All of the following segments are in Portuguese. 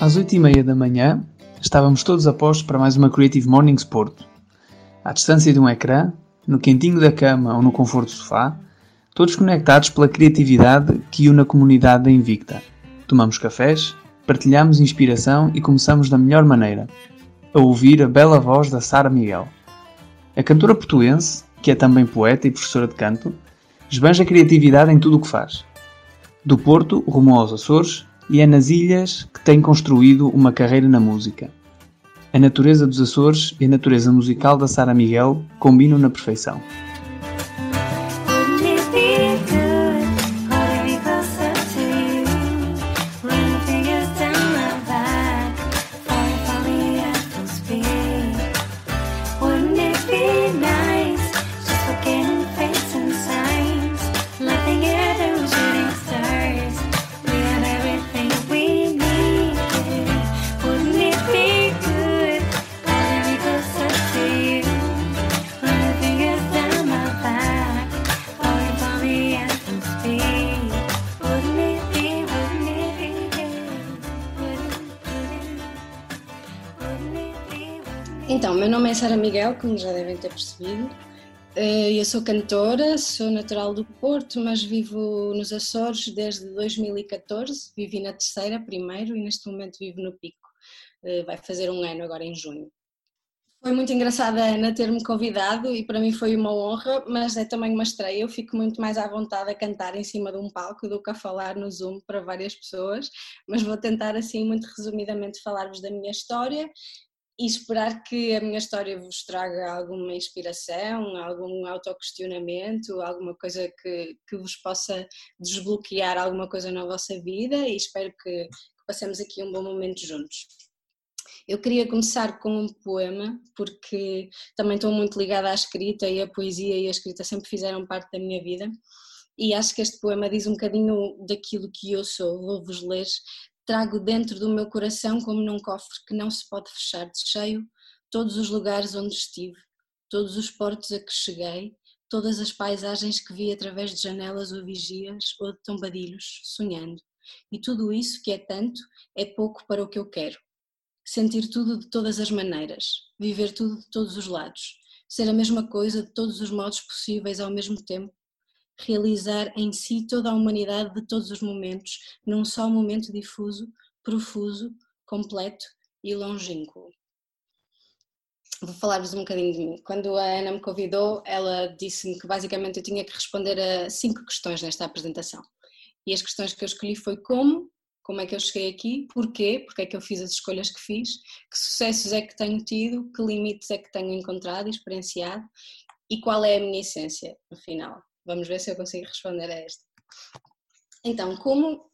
Às oito e meia da manhã, estávamos todos a postos para mais uma Creative Mornings Porto. À distância de um ecrã, no quentinho da cama ou no conforto do sofá, todos conectados pela criatividade que une a comunidade da Invicta. Tomamos cafés, partilhamos inspiração e começamos da melhor maneira, a ouvir a bela voz da Sara Miguel. A cantora portuense, que é também poeta e professora de canto, esbanja criatividade em tudo o que faz. Do Porto rumo aos Açores e é nas ilhas que tem construído uma carreira na música. A natureza dos Açores e a natureza musical da Sara Miguel combinam na perfeição. Miguel, como já devem ter percebido. Eh, eu sou cantora, sou natural do Porto, mas vivo nos Açores desde 2014. Vivi na terceira primeiro e neste momento vivo no Pico. Eh, vai fazer um ano agora em junho. Foi muito engraçada a Ana ter-me convidado e para mim foi uma honra, mas é também uma estreia. Eu fico muito mais à vontade a cantar em cima de um palco do que a falar no Zoom para várias pessoas, mas vou tentar assim muito resumidamente falar-vos da minha história e esperar que a minha história vos traga alguma inspiração, algum autoquestionamento, alguma coisa que, que vos possa desbloquear alguma coisa na vossa vida e espero que, que passemos aqui um bom momento juntos. Eu queria começar com um poema, porque também estou muito ligada à escrita e a poesia e a escrita sempre fizeram parte da minha vida. E acho que este poema diz um bocadinho daquilo que eu sou. Vou-vos ler Trago dentro do meu coração, como num cofre que não se pode fechar de cheio, todos os lugares onde estive, todos os portos a que cheguei, todas as paisagens que vi através de janelas ou vigias ou de tombadilhos, sonhando. E tudo isso, que é tanto, é pouco para o que eu quero. Sentir tudo de todas as maneiras, viver tudo de todos os lados, ser a mesma coisa de todos os modos possíveis ao mesmo tempo, realizar em si toda a humanidade de todos os momentos, num só momento difuso, profuso, completo e longínquo. Vou falar-vos um bocadinho de mim. Quando a Ana me convidou, ela disse-me que basicamente eu tinha que responder a cinco questões nesta apresentação. E as questões que eu escolhi foi como, como é que eu cheguei aqui, porquê, porque é que eu fiz as escolhas que fiz, que sucessos é que tenho tido, que limites é que tenho encontrado e experienciado e qual é a minha essência, no final. Vamos ver se eu consigo responder a esta. Então, como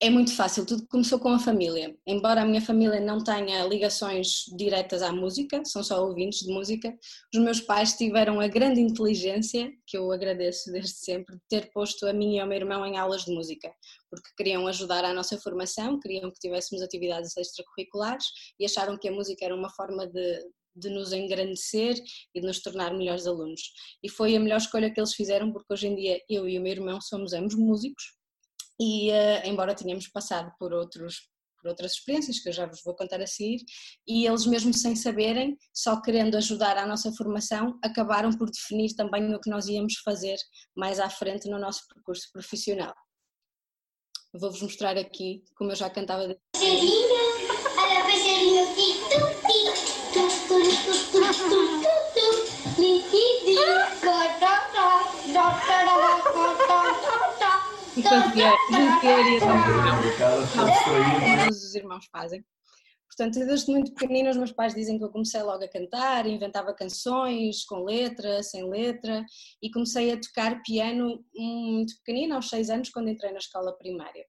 é muito fácil, tudo começou com a família. Embora a minha família não tenha ligações diretas à música, são só ouvintes de música, os meus pais tiveram a grande inteligência, que eu agradeço desde sempre, de ter posto a mim e ao meu irmão em aulas de música, porque queriam ajudar à nossa formação, queriam que tivéssemos atividades extracurriculares e acharam que a música era uma forma de, de nos engrandecer e de nos tornar melhores alunos. E foi a melhor escolha que eles fizeram, porque hoje em dia eu e o meu irmão somos ambos músicos e, uh, embora tenhamos passado por outros por outras experiências que eu já vos vou contar a seguir, e eles mesmo sem saberem, só querendo ajudar à nossa formação, acabaram por definir também o que nós íamos fazer mais à frente no nosso percurso profissional. Vou-vos mostrar aqui, como eu já cantava. Passarinho, olha passarinho, Todos os irmãos fazem. Portanto, desde muito pequenino os meus pais dizem que eu comecei logo a cantar, inventava canções com letra, sem letra, e comecei a tocar piano muito pequenino, aos seis anos, quando entrei na escola primária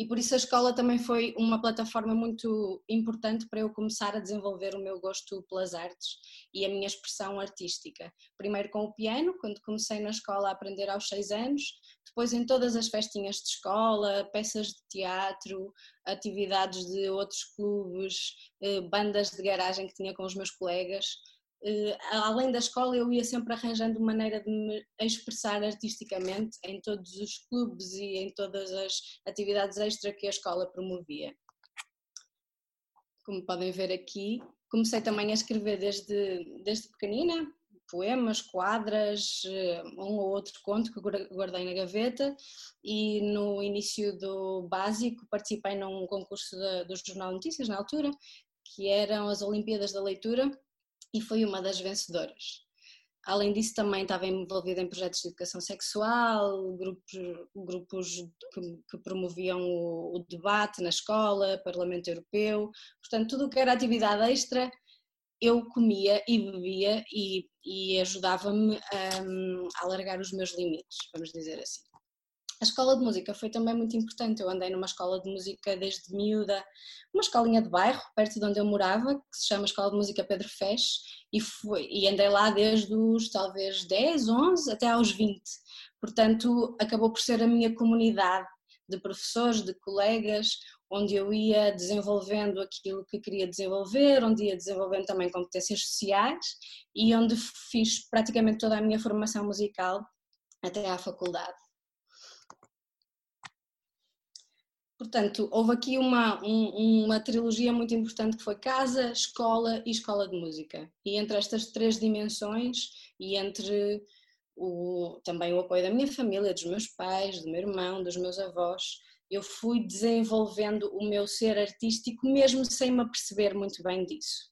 e por isso a escola também foi uma plataforma muito importante para eu começar a desenvolver o meu gosto pelas artes e a minha expressão artística. Primeiro com o piano, quando comecei na escola a aprender aos seis anos, depois em todas as festinhas de escola, peças de teatro, atividades de outros clubes, eh, bandas de garagem que tinha com os meus colegas. Uh, além da escola, eu ia sempre arranjando maneira de me expressar artisticamente em todos os clubes e em todas as atividades extra que a escola promovia. como podem ver aqui. Comecei também a escrever desde, desde pequenina, poemas, quadras, eh, um ou outro conto que guardei na gaveta e no início do básico participei num concurso do Jornal Notícias na altura, que eram as Olimpíadas da Leitura e fui uma das vencedoras. Além disso, também estava envolvida em projetos de educação sexual, grupos, grupos que, promoviam o, o, debate na escola, Parlamento Europeu, portanto, tudo o que era atividade extra eu comia e bebia e, e ajudava-me a, a alargar os meus limites, vamos dizer assim. A escola de música foi também muito importante. Eu andei numa escola de música desde miúda, uma escolinha de bairro, perto de onde eu morava, que se chama Escola de Música Pedro Fez, e, fui, e andei lá desde os talvez 10, 11 até aos 20. Portanto, acabou por ser a minha comunidade de professores, de colegas, onde eu ia desenvolvendo aquilo que queria desenvolver, onde ia desenvolvendo também competências sociais e onde fiz praticamente toda a minha formação musical até à faculdade. Portanto, houve aqui uma, um, uma trilogia muito importante que foi casa, escola e escola de música. E entre estas três dimensões e entre o, também o apoio da minha família, dos meus pais, do meu irmão, dos meus avós, eu fui desenvolvendo o meu ser artístico mesmo sem me aperceber muito bem disso.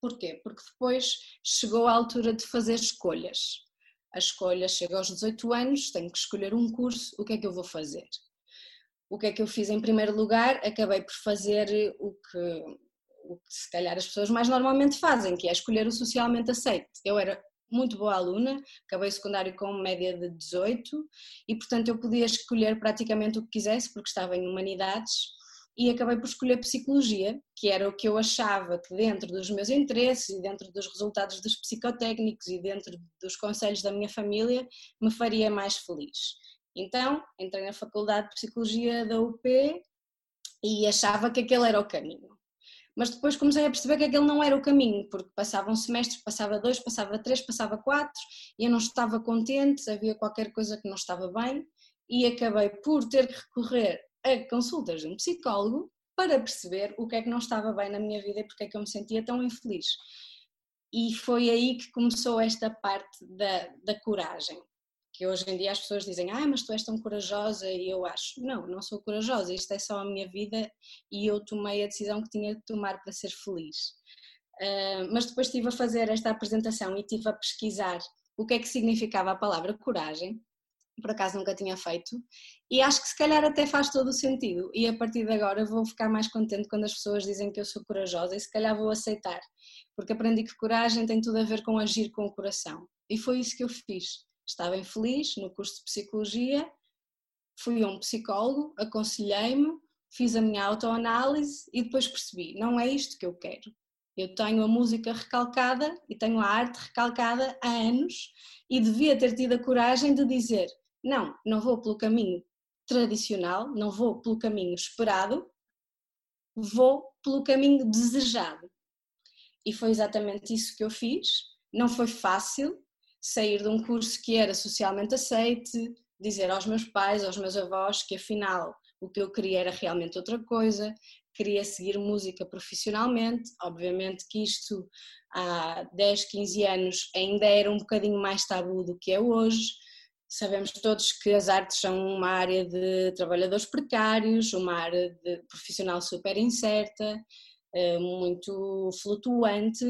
Porquê? Porque depois chegou a altura de fazer escolhas. A escolha chega aos 18 anos, tenho que escolher um curso, o que é que eu vou fazer? O que é que eu fiz em primeiro lugar? Acabei por fazer o que, o que se calhar as pessoas mais normalmente fazem, que é escolher o socialmente aceito. Eu era muito boa aluna, acabei o secundário com média de 18 e portanto eu podia escolher praticamente o que quisesse porque estava em humanidades e acabei por escolher psicologia, que era o que eu achava que dentro dos meus interesses e dentro dos resultados dos psicotécnicos e dentro dos conselhos da minha família me faria mais feliz. Então, entrei na Faculdade de Psicologia da UP e achava que aquele era o caminho. Mas depois comecei a perceber que aquele não era o caminho, porque passava um semestre, passava dois, passava três, passava quatro, e eu não estava contente, havia qualquer coisa que não estava bem, e acabei por ter que recorrer a consultas de um psicólogo para perceber o que é que não estava bem na minha vida e porque é que eu me sentia tão infeliz. E foi aí que começou esta parte da, da coragem que hoje em dia as pessoas dizem, ah, mas tu és tão corajosa, e eu acho, não, não sou corajosa, isto é só a minha vida e eu tomei a decisão que tinha de tomar para ser feliz. Uh, mas depois estive a fazer esta apresentação e estive a pesquisar o que é que significava a palavra coragem, por acaso nunca tinha feito, e acho que se calhar até faz todo o sentido, e a partir de agora vou ficar mais contente quando as pessoas dizem que eu sou corajosa e se calhar vou aceitar, porque aprendi que coragem tem tudo a ver com agir com o coração, e foi isso que eu fiz estava infeliz no curso de psicologia, fui a um psicólogo, aconselhei-me, fiz a minha autoanálise e depois percebi, não é isto que eu quero. Eu tenho a música recalcada e tenho a arte recalcada há anos e devia ter tido a coragem de dizer: não, não vou pelo caminho tradicional, não vou pelo caminho esperado, vou pelo caminho desejado. E foi exatamente isso que eu fiz. Não foi fácil, sair de um curso que era socialmente aceite, dizer aos meus pais, aos meus avós que afinal o que eu queria era realmente outra coisa, queria seguir música profissionalmente, obviamente que isto há 10, 15 anos ainda era um bocadinho mais tabu do que é hoje, sabemos todos que as artes são uma área de trabalhadores precários, uma área de profissional super incerta, eh, muito flutuante,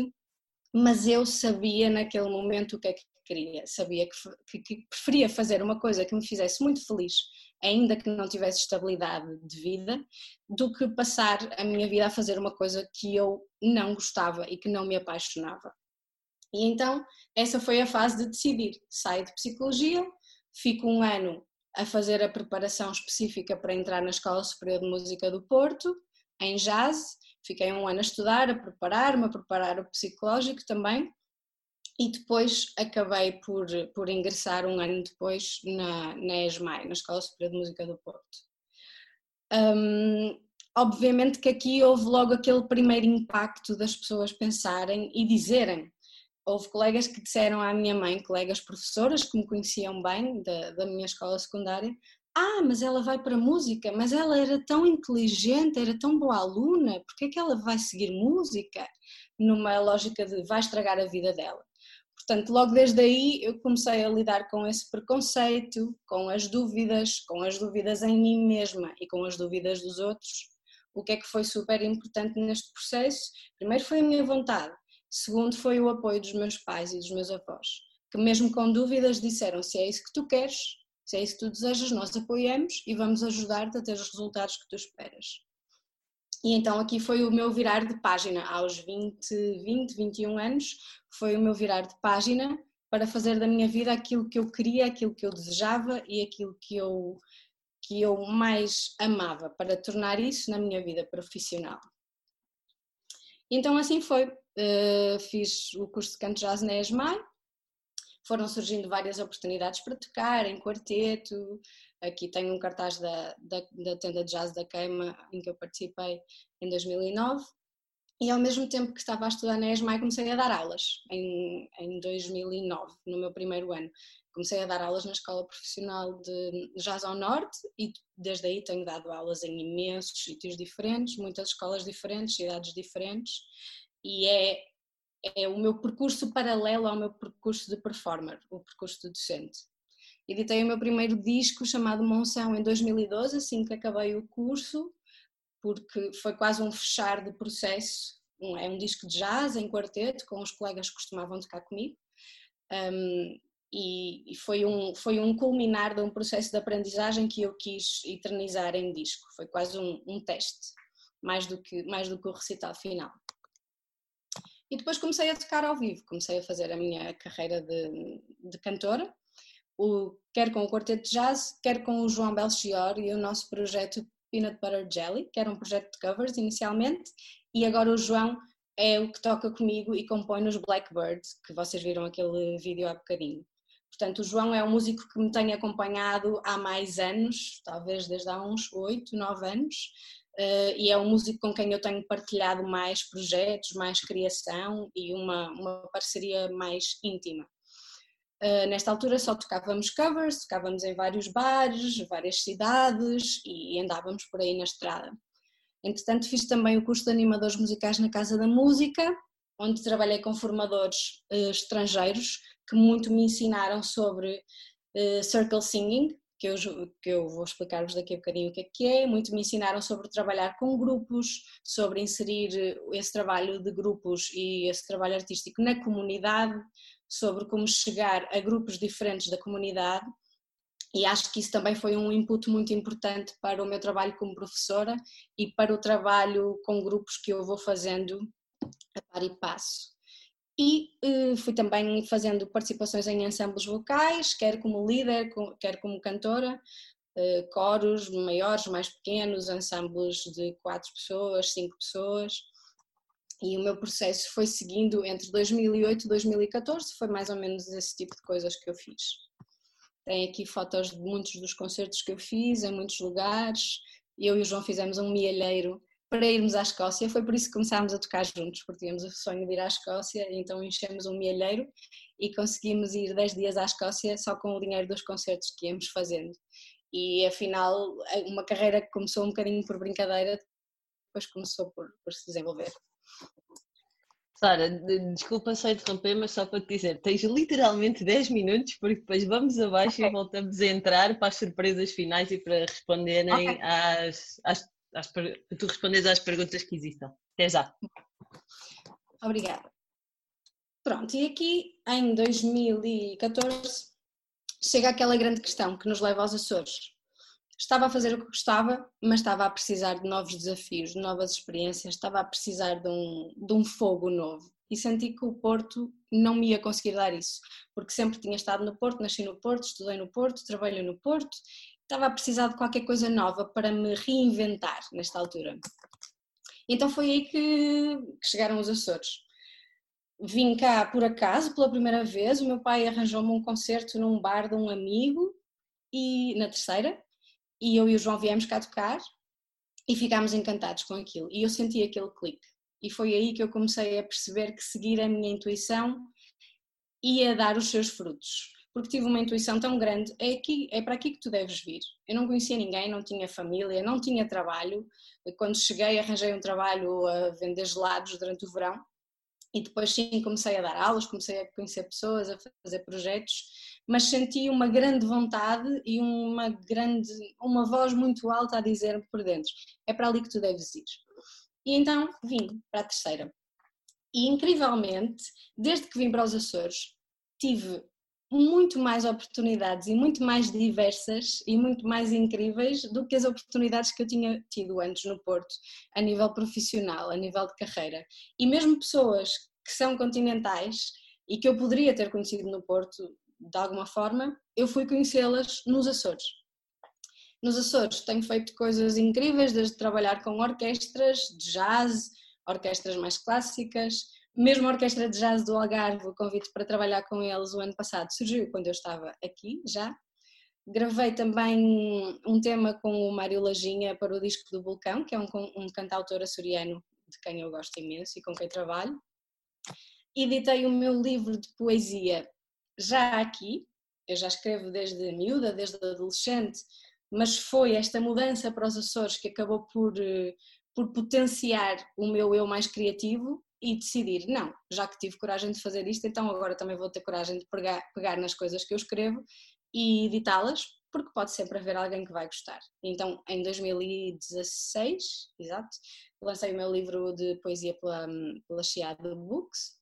mas eu sabia naquele momento o que é que queria, sabia que, que, preferia fazer uma coisa que me fizesse muito feliz, ainda que não tivesse estabilidade de vida, do que passar a minha vida a fazer uma coisa que eu não gostava e que não me apaixonava. E então, essa foi a fase de decidir. Saio de psicologia, fico um ano a fazer a preparação específica para entrar na Escola Superior de Música do Porto, em jazz. Fiquei um ano a estudar, a preparar-me, a preparar o psicológico também e depois acabei por, por ingressar um ano depois na, na ESMAI, na Escola Superior de Música do Porto. Um, obviamente que aqui houve logo aquele primeiro impacto das pessoas pensarem e dizerem. Houve colegas que disseram à minha mãe, colegas professoras que me conheciam bem da, da minha escola secundária, ah, mas ela vai para música, mas ela era tão inteligente, era tão boa aluna, porque é que ela vai seguir música? Numa lógica de vai estragar a vida dela. Portanto, logo desde aí eu comecei a lidar com esse preconceito, com as dúvidas, com as dúvidas em mim mesma e com as dúvidas dos outros. O que é que foi super importante neste processo? Primeiro foi a minha vontade, segundo foi o apoio dos meus pais e dos meus avós, que mesmo com dúvidas disseram se é isso que tu queres, se é isso que tu desejas, nós apoiamos e vamos ajudar-te a ter os resultados que tu esperas. E então aqui foi o meu virar de página, aos 20, 20, 21 anos, foi o meu virar de página para fazer da minha vida aquilo que eu queria, aquilo que eu desejava e aquilo que eu, que eu mais amava, para tornar isso na minha vida profissional. Então assim foi, uh, fiz o curso de canto jazz na ESMAI, foram surgindo várias oportunidades para tocar em quarteto. Aqui tenho um cartaz da, da, da tenda de jazz da Queima em que eu participei em 2009. E ao mesmo tempo que estava a estudar na ESMAI comecei a dar aulas em, em 2009, no meu primeiro ano. Comecei a dar aulas na Escola Profissional de Jazz ao Norte e desde aí tenho dado aulas em imensos sítios diferentes, muitas escolas diferentes, cidades diferentes e é é o meu percurso paralelo ao meu percurso de performer, o percurso de docente. Editei o meu primeiro disco chamado Monção em 2012, assim que acabei o curso, porque foi quase um fechar de processo. É um disco de jazz em quarteto, com os colegas que costumavam tocar comigo. Um, e, foi um, foi um culminar de um processo de aprendizagem que eu quis eternizar em disco. Foi quase um, um teste, mais do, que, mais do que o recital final. E depois comecei a tocar ao vivo, comecei a fazer a minha carreira de, de cantora, o, quer com o Quarteto de Jazz, quer com o João Belchior e o nosso projeto Peanut Butter Jelly, que era um projeto de covers inicialmente, e agora o João é o que toca comigo e compõe nos Blackbird, que vocês viram aquele vídeo há bocadinho. Portanto, o João é um músico que me tem acompanhado há mais anos, talvez desde há uns 8, 9 anos, uh, e é um músico com quem eu tenho partilhado mais projetos, mais criação e uma, uma parceria mais íntima. Uh, nesta altura só tocávamos covers, tocávamos em vários bares, várias cidades e andávamos por aí na estrada. Entretanto, fiz também o curso de animadores musicais na Casa da Música, onde trabalhei com formadores uh, estrangeiros que muito me ensinaram sobre uh, circle singing, que eu, que eu vou explicar-vos daqui a bocadinho o que é que é. Muito me ensinaram sobre trabalhar com grupos, sobre inserir esse trabalho de grupos e esse trabalho artístico na comunidade, sobre como chegar a grupos diferentes da comunidade. E acho que isso também foi um input muito importante para o meu trabalho como professora e para o trabalho com grupos que eu vou fazendo a par e passo e uh, fui também fazendo participações em ensembles vocais, quer como líder, quer como cantora, uh, coros maiores, mais pequenos, ensembles de quatro pessoas, cinco pessoas. E o meu processo foi seguindo entre 2008 e 2014, foi mais ou menos esse tipo de coisas que eu fiz. Tem aqui fotos de muitos dos concertos que eu fiz, em muitos lugares. Eu e o João fizemos um mielheiro para irmos à Escócia. Foi por isso que começámos a tocar juntos, porque tínhamos o sonho de ir à Escócia, então enchemos um mielheiro e conseguimos ir 10 dias à Escócia só com o dinheiro dos concertos que íamos fazendo. E afinal, uma carreira que começou um bocadinho por brincadeira, depois começou por, por se desenvolver. Sara, desculpa só interromper, mas só para te dizer, tens literalmente 10 minutos, porque depois vamos abaixo okay. e voltamos a entrar para as surpresas finais e para responderem okay. às, às às, tu respondes às perguntas que existam. Até já. Obrigada. Pronto, e aqui em 2014 chega aquela grande questão que nos leva aos Açores. Estava a fazer o que gostava, mas estava a precisar de novos desafios, de novas experiências, estava a precisar de um, de um fogo novo. E senti que o Porto não me ia conseguir dar isso, porque sempre tinha estado no Porto, nasci no Porto, estudei no Porto, trabalho no Porto estava a precisar de qualquer coisa nova para me reinventar nesta altura. Então foi aí que, chegaram os Açores. Vim cá por acaso pela primeira vez, o meu pai arranjou-me um concerto num bar de um amigo e na terceira, e eu e o João viemos cá tocar e ficámos encantados com aquilo. E eu senti aquele clique. E foi aí que eu comecei a perceber que seguir a minha intuição ia dar os seus frutos porque tive uma intuição tão grande, é, aqui, é para aqui que tu deves vir. Eu não conhecia ninguém, não tinha família, não tinha trabalho. Quando cheguei arranjei um trabalho a vender gelados durante o verão e depois sim comecei a dar aulas, comecei a conhecer pessoas, a fazer projetos, mas senti uma grande vontade e uma grande, uma voz muito alta a dizer-me por dentro, é para ali que tu deves ir. E então vim para a terceira. E incrivelmente, desde que vim para os Açores, tive muito mais oportunidades e muito mais diversas e muito mais incríveis do que as oportunidades que eu tinha tido antes no Porto, a nível profissional, a nível de carreira. E mesmo pessoas que são continentais e que eu poderia ter conhecido no Porto de alguma forma, eu fui conhecê-las nos Açores. Nos Açores tenho feito coisas incríveis, desde trabalhar com orquestras de jazz, orquestras mais clássicas, mesmo a Orquestra de Jazz do Algarve, o convite para trabalhar com eles o ano passado surgiu quando eu estava aqui já. Gravei também um tema com o Mário Lajinha para o disco do Vulcão, que é um, um cantautor açoriano de quem eu gosto imenso e com quem trabalho. Editei o meu livro de poesia já aqui, eu já escrevo desde miúda, desde adolescente, mas foi esta mudança para os Açores que acabou por, eh, por potenciar o meu eu mais criativo e decidir, não, já que tive coragem de fazer isto, então agora também vou ter coragem de pegar, pegar nas coisas que eu escrevo e editá-las, porque pode sempre haver alguém que vai gostar. Então, em 2016, exato, lancei o meu livro de poesia pela, pela Chiado Books.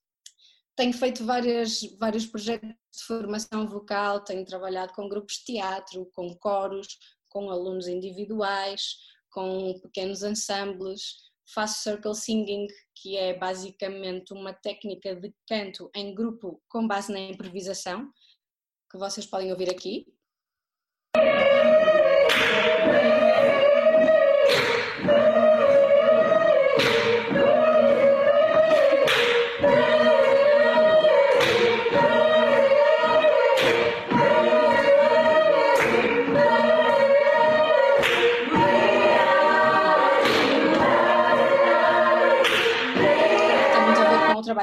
Tenho feito várias, vários projetos de formação vocal, tenho trabalhado com grupos de teatro, com coros, com alunos individuais, com pequenos ensembles, faço circle singing, que é basicamente uma técnica de canto em grupo com base na improvisação, que vocês podem ouvir aqui.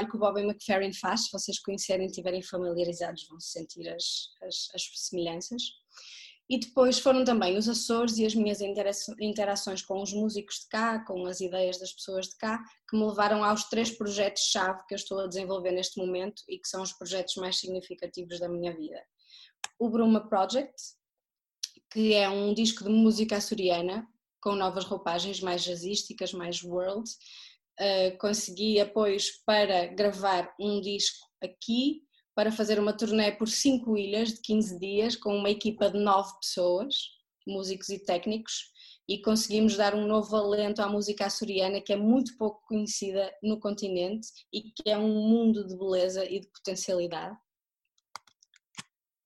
Trabalho que o Bobby McFerrin faz, se vocês conhecerem e estiverem familiarizados vão sentir as, as, as, semelhanças. E depois foram também os Açores e as minhas interações com os músicos de cá, com as ideias das pessoas de cá, que me levaram aos três projetos-chave que eu estou a desenvolver neste momento e que são os projetos mais significativos da minha vida. O Bruma Project, que é um disco de música açoriana, com novas roupagens mais jazzísticas, mais world, uh, consegui apoios para gravar um disco aqui, para fazer uma turnê por cinco ilhas de 15 dias com uma equipa de nove pessoas, músicos e técnicos, e conseguimos dar um novo alento à música açoriana que é muito pouco conhecida no continente e que é um mundo de beleza e de potencialidade.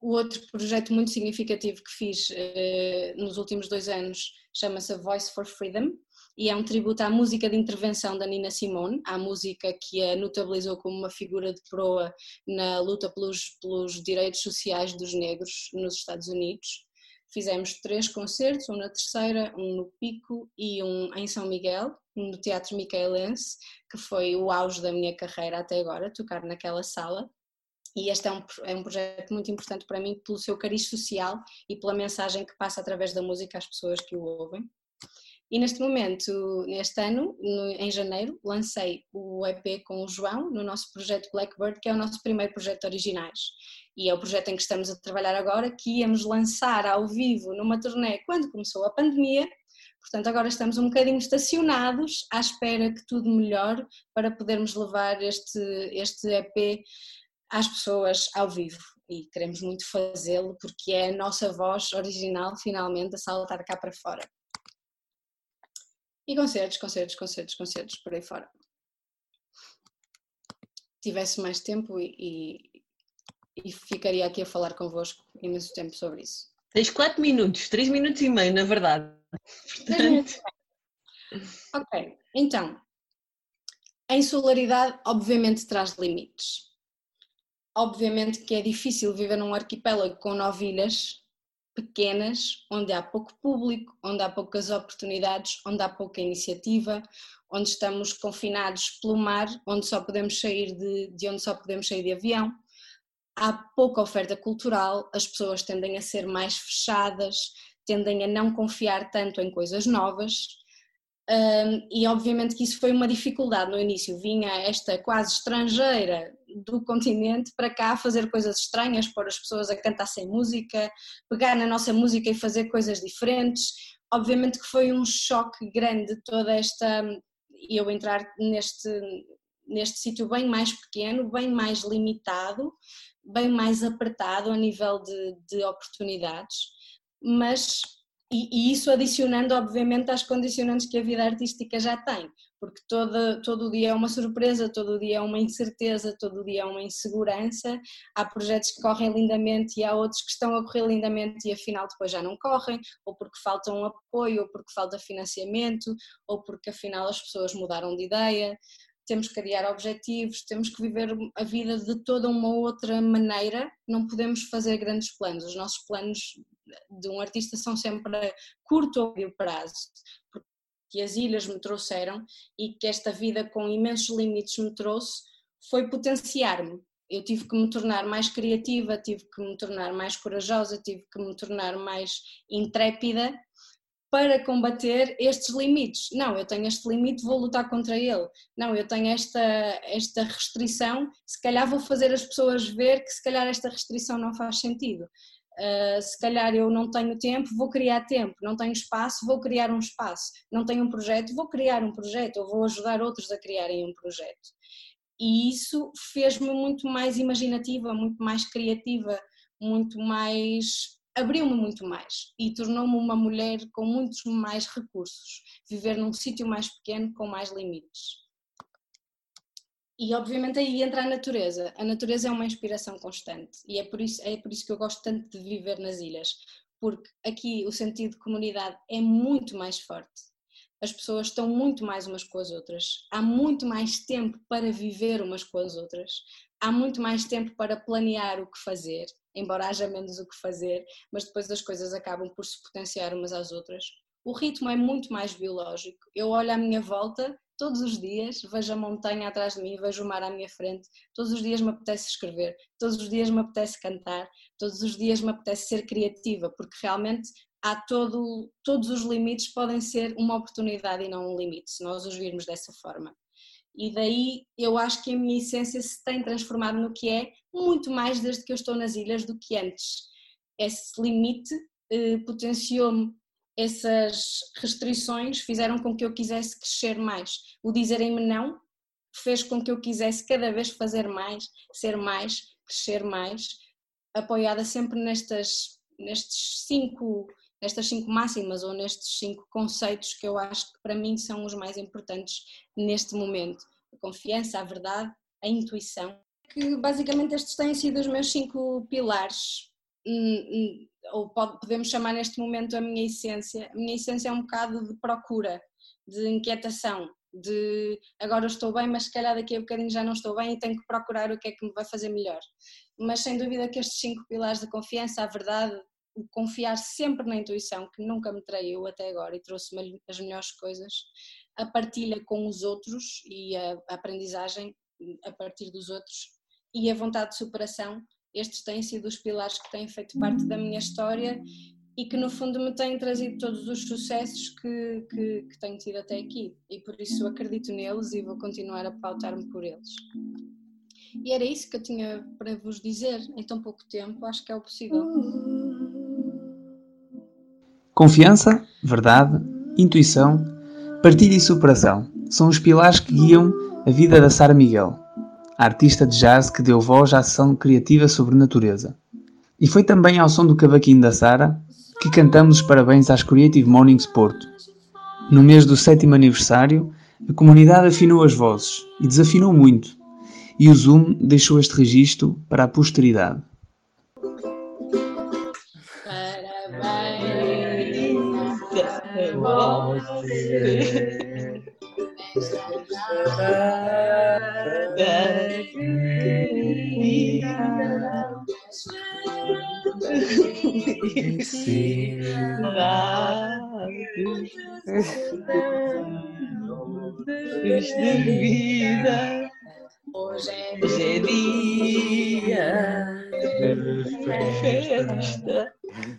O outro projeto muito significativo que fiz eh, nos últimos dois anos chama-se Voice for Freedom, e é um tributo à música de intervenção da Nina Simone, à música que a notabilizou como uma figura de proa na luta pelos, pelos direitos sociais dos negros nos Estados Unidos. Fizemos três concertos, um na Terceira, um no Pico e um em São Miguel, no Teatro Micaelense, que foi o auge da minha carreira até agora, tocar naquela sala. E este é um, é um projeto muito importante para mim pelo seu cariz social e pela mensagem que passa através da música às pessoas que o ouvem. E neste momento, neste ano, no, em janeiro, lancei o EP com o João no nosso projeto Blackbird, que é o nosso primeiro projeto originais. E é o projeto em que estamos a trabalhar agora, que íamos lançar ao vivo numa turnê quando começou a pandemia. Portanto, agora estamos um bocadinho estacionados à espera que tudo melhore para podermos levar este, este EP às pessoas ao vivo. E queremos muito fazê-lo porque é a nossa voz original finalmente a saltar cá para fora. E concertos, concertos, concertos, concertos, por aí fora. Tivesse mais tempo e, e, e ficaria aqui a falar convosco imenso tempo sobre isso. Tens 4 minutos, 3 minutos e meio, na verdade. Portanto... Ok, então, a insularidade obviamente traz limites. Obviamente que é difícil viver num arquipélago com nove ilhas pequenas, onde há pouco público, onde há poucas oportunidades, onde há pouca iniciativa, onde estamos confinados pelo mar, onde só podemos sair de, de onde só podemos sair de avião. há pouca oferta cultural, as pessoas tendem a ser mais fechadas, tendem a não confiar tanto em coisas novas. Um, e obviamente que isso foi uma dificuldade no início. Vinha esta quase estrangeira do continente para cá fazer coisas estranhas, pôr as pessoas a cantar sem música, pegar na nossa música e fazer coisas diferentes. Obviamente que foi um choque grande toda esta. eu entrar neste, neste sítio bem mais pequeno, bem mais limitado, bem mais apertado a nível de, de oportunidades, mas e, e, isso adicionando obviamente às condicionantes que a vida artística já tem, porque todo, todo o dia é uma surpresa, todo o dia é uma incerteza, todo o dia é uma insegurança, há projetos que correm lindamente e há outros que estão a correr lindamente e afinal depois já não correm, ou porque faltam apoio, ou porque falta financiamento, ou porque afinal as pessoas mudaram de ideia, temos que criar objetivos, temos que viver a vida de toda uma outra maneira, não podemos fazer grandes planos. Os nossos planos de um artista são sempre curto ou médio prazo, porque as ilhas me trouxeram e que esta vida com imensos limites me trouxe foi potenciar-me. Eu tive que me tornar mais criativa, tive que me tornar mais corajosa, tive que me tornar mais intrépida para combater estes limites. Não, eu tenho este limite, vou lutar contra ele. Não, eu tenho esta, esta restrição, se calhar vou fazer as pessoas ver que se calhar esta restrição não faz sentido. Uh, se calhar eu não tenho tempo, vou criar tempo, não tenho espaço, vou criar um espaço, não tenho um projeto, vou criar um projeto, ou vou ajudar outros a criarem um projeto. E isso fez-me muito mais imaginativa, muito mais criativa, muito mais abriu-me muito mais e tornou-me uma mulher com muitos mais recursos, viver num sítio mais pequeno com mais limites. E obviamente aí entra a natureza. A natureza é uma inspiração constante e é por isso, é por isso que eu gosto tanto de viver nas ilhas, porque aqui o sentido de comunidade é muito mais forte. As pessoas estão muito mais umas com as outras. Há muito mais tempo para viver umas com as outras. Há muito mais tempo para planear o que fazer embora haja menos o que fazer, mas depois as coisas acabam por se potenciar umas às outras. O ritmo é muito mais biológico. Eu olho à minha volta todos os dias, vejo a montanha atrás de mim, vejo o mar à minha frente. Todos os dias me apetece escrever, todos os dias me apetece cantar, todos os dias me apetece ser criativa, porque realmente há todo, todos os limites podem ser uma oportunidade e não um limite, se nós os virmos dessa forma. E daí eu acho que a minha essência se tem transformado no que é muito mais desde que eu estou nas ilhas do que antes. Esse limite eh, potenciou-me, essas restrições fizeram com que eu quisesse crescer mais. O dizerem-me não fez com que eu quisesse cada vez fazer mais, ser mais, crescer mais, apoiada sempre nestas, nestes cinco nestas cinco máximas ou nestes cinco conceitos que eu acho que para mim são os mais importantes neste momento: a confiança, a verdade, a intuição. Que basicamente estes têm sido os meus cinco pilares, hum, hum, ou podemos chamar neste momento a minha essência. A minha essência é um bocado de procura, de inquietação, de agora estou bem, mas se calhar daqui a bocadinho já não estou bem e tenho que procurar o que é que me vai fazer melhor. Mas sem dúvida que estes cinco pilares da confiança, a verdade, o confiar sempre na intuição, que nunca me traiu até agora e trouxe-me as melhores coisas, a partilha com os outros e a, aprendizagem a partir dos outros e a vontade de superação, estes têm sido os pilares que têm feito parte da minha história e que no fundo me têm trazido todos os sucessos que, que, que tenho tido até aqui e por isso acredito neles e vou continuar a pautar-me por eles. E era isso que eu tinha para vos dizer em tão pouco tempo, acho que é o possível. Confiança, verdade, intuição, partilha e superação são os pilares que guiam a vida da Sara Miguel, artista de jazz que deu voz à ação criativa sobre natureza. E foi também ao som do cavaquinho da Sara que cantamos os parabéns às Creative Mornings Porto. No mês do sétimo aniversário, a comunidade afinou as vozes e desafinou muito, e o Zoom deixou este registro para a posteridade. você de vida Hoje é dia Festa.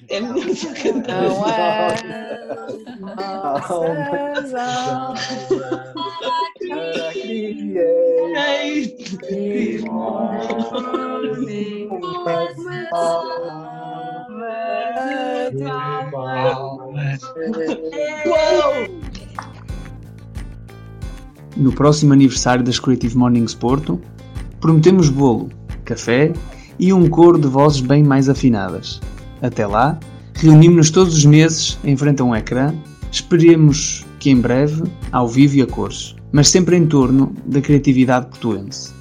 É melhor cantar. No próximo aniversário das Creative Mornings Porto, prometemos bolo, café e um coro de vozes bem mais afinadas. Até lá, reunimos-nos todos os meses em frente a um ecrã, esperemos que em breve, ao vivo e a cores, mas sempre em torno da criatividade portuense.